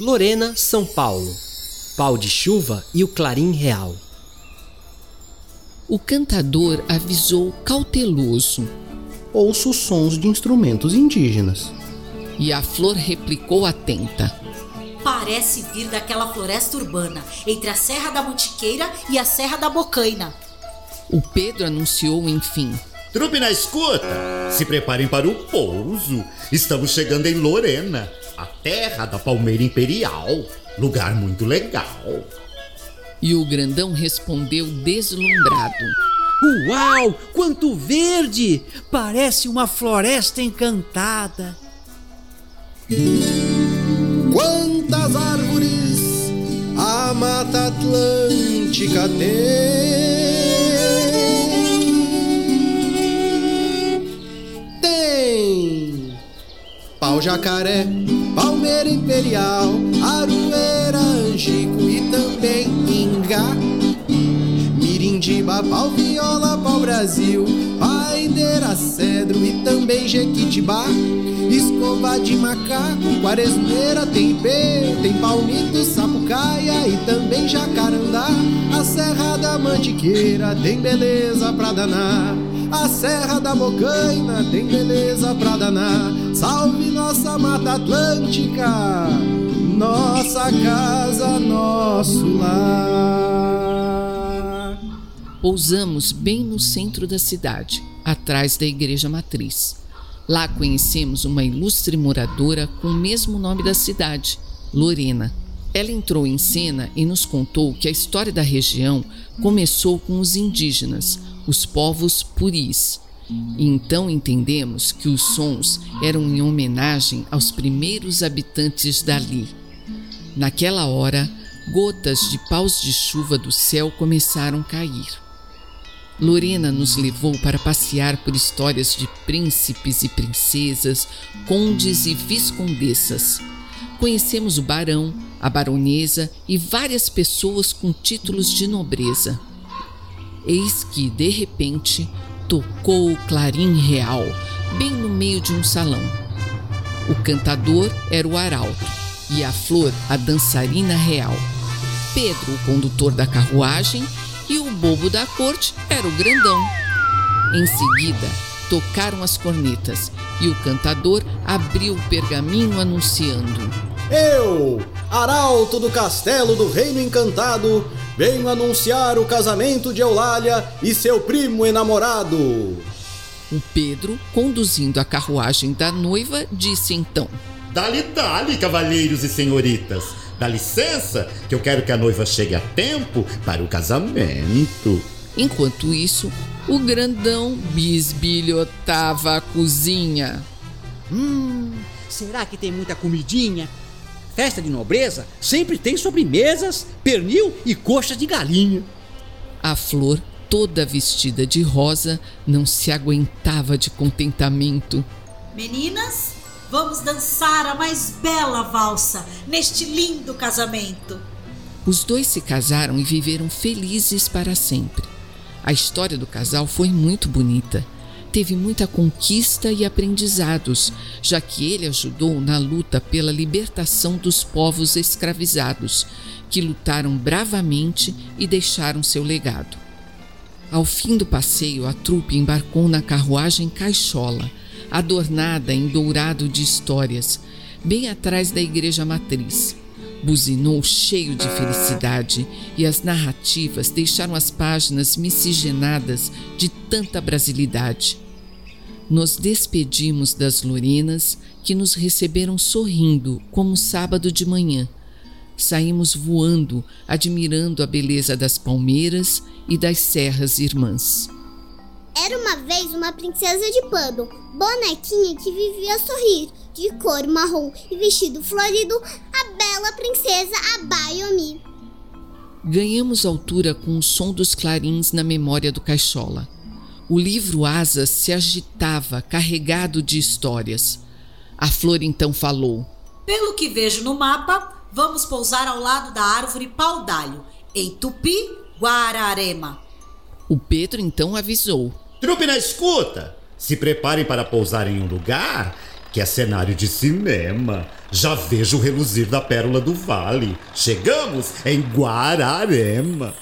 Lorena, São Paulo. Pau de chuva e o clarim real. O cantador avisou cauteloso. Ouço sons de instrumentos indígenas. E a flor replicou atenta. Parece vir daquela floresta urbana, entre a Serra da Mantiqueira e a Serra da Bocaina. O Pedro anunciou enfim. Trupe na escuta! Se preparem para o pouso. Estamos chegando em Lorena, a terra da palmeira imperial. Lugar muito legal. E o grandão respondeu deslumbrado. Uau! Quanto verde! Parece uma floresta encantada. Quantas árvores a Mata Atlântica tem! Pau jacaré, palmeira imperial, aroeira, angico e também ingá. Mirindiba, pau viola, pau Brasil, paideira, cedro e também jequitibá. Escova de macaco, quaresmeira, tem pé, tem palmito, sapucaia e também jacarandá. A Serra da Mantiqueira tem beleza pra danar. A Serra da Bocaina tem beleza pra danar. Salve nossa Mata Atlântica, nossa casa, nosso lar. Pousamos bem no centro da cidade, atrás da igreja matriz. Lá conhecemos uma ilustre moradora com o mesmo nome da cidade, Lorena. Ela entrou em cena e nos contou que a história da região começou com os indígenas, os povos puris. Então entendemos que os sons eram em homenagem aos primeiros habitantes dali. Naquela hora, gotas de paus de chuva do céu começaram a cair. Lorena nos levou para passear por histórias de príncipes e princesas, condes e viscondessas. Conhecemos o barão, a baronesa e várias pessoas com títulos de nobreza. Eis que, de repente, tocou o clarim real, bem no meio de um salão. O cantador era o arauto e a flor a dançarina real. Pedro, o condutor da carruagem, e o bobo da corte era o grandão. Em seguida, tocaram as cornetas e o cantador abriu o pergaminho anunciando: Eu, arauto do castelo do Reino Encantado, venho anunciar o casamento de Eulália e seu primo enamorado. O Pedro, conduzindo a carruagem da noiva, disse então: Dali, dali, cavalheiros e senhoritas. Dá licença, que eu quero que a noiva chegue a tempo para o casamento. Enquanto isso, o grandão bisbilhotava a cozinha. Hum, será que tem muita comidinha? Festa de nobreza sempre tem sobremesas, pernil e coxas de galinha. A flor, toda vestida de rosa, não se aguentava de contentamento. Meninas, vamos dançar a mais bela valsa neste lindo casamento. Os dois se casaram e viveram felizes para sempre. A história do casal foi muito bonita. Teve muita conquista e aprendizados, já que ele ajudou na luta pela libertação dos povos escravizados, que lutaram bravamente e deixaram seu legado. Ao fim do passeio, a trupe embarcou na carruagem Caixola, adornada em dourado de histórias, bem atrás da igreja matriz. Buzinou cheio de felicidade e as narrativas deixaram as páginas miscigenadas de tanta brasilidade. Nos despedimos das Lorenas, que nos receberam sorrindo, como sábado de manhã. Saímos voando, admirando a beleza das palmeiras e das serras irmãs. Era uma vez uma princesa de pano, bonequinha que vivia a sorrir, de cor marrom e vestido florido, bela princesa Abayomi. Ganhamos altura com o som dos clarins na memória do Caixola. O livro Asas se agitava, carregado de histórias. A flor então falou: Pelo que vejo no mapa, vamos pousar ao lado da árvore pau-d'alho, em Tupi, Guararema. O Pedro então avisou: Trupe na escuta! Se preparem para pousar em um lugar que é cenário de cinema. Já vejo o reluzir da pérola do vale. Chegamos em Guararema.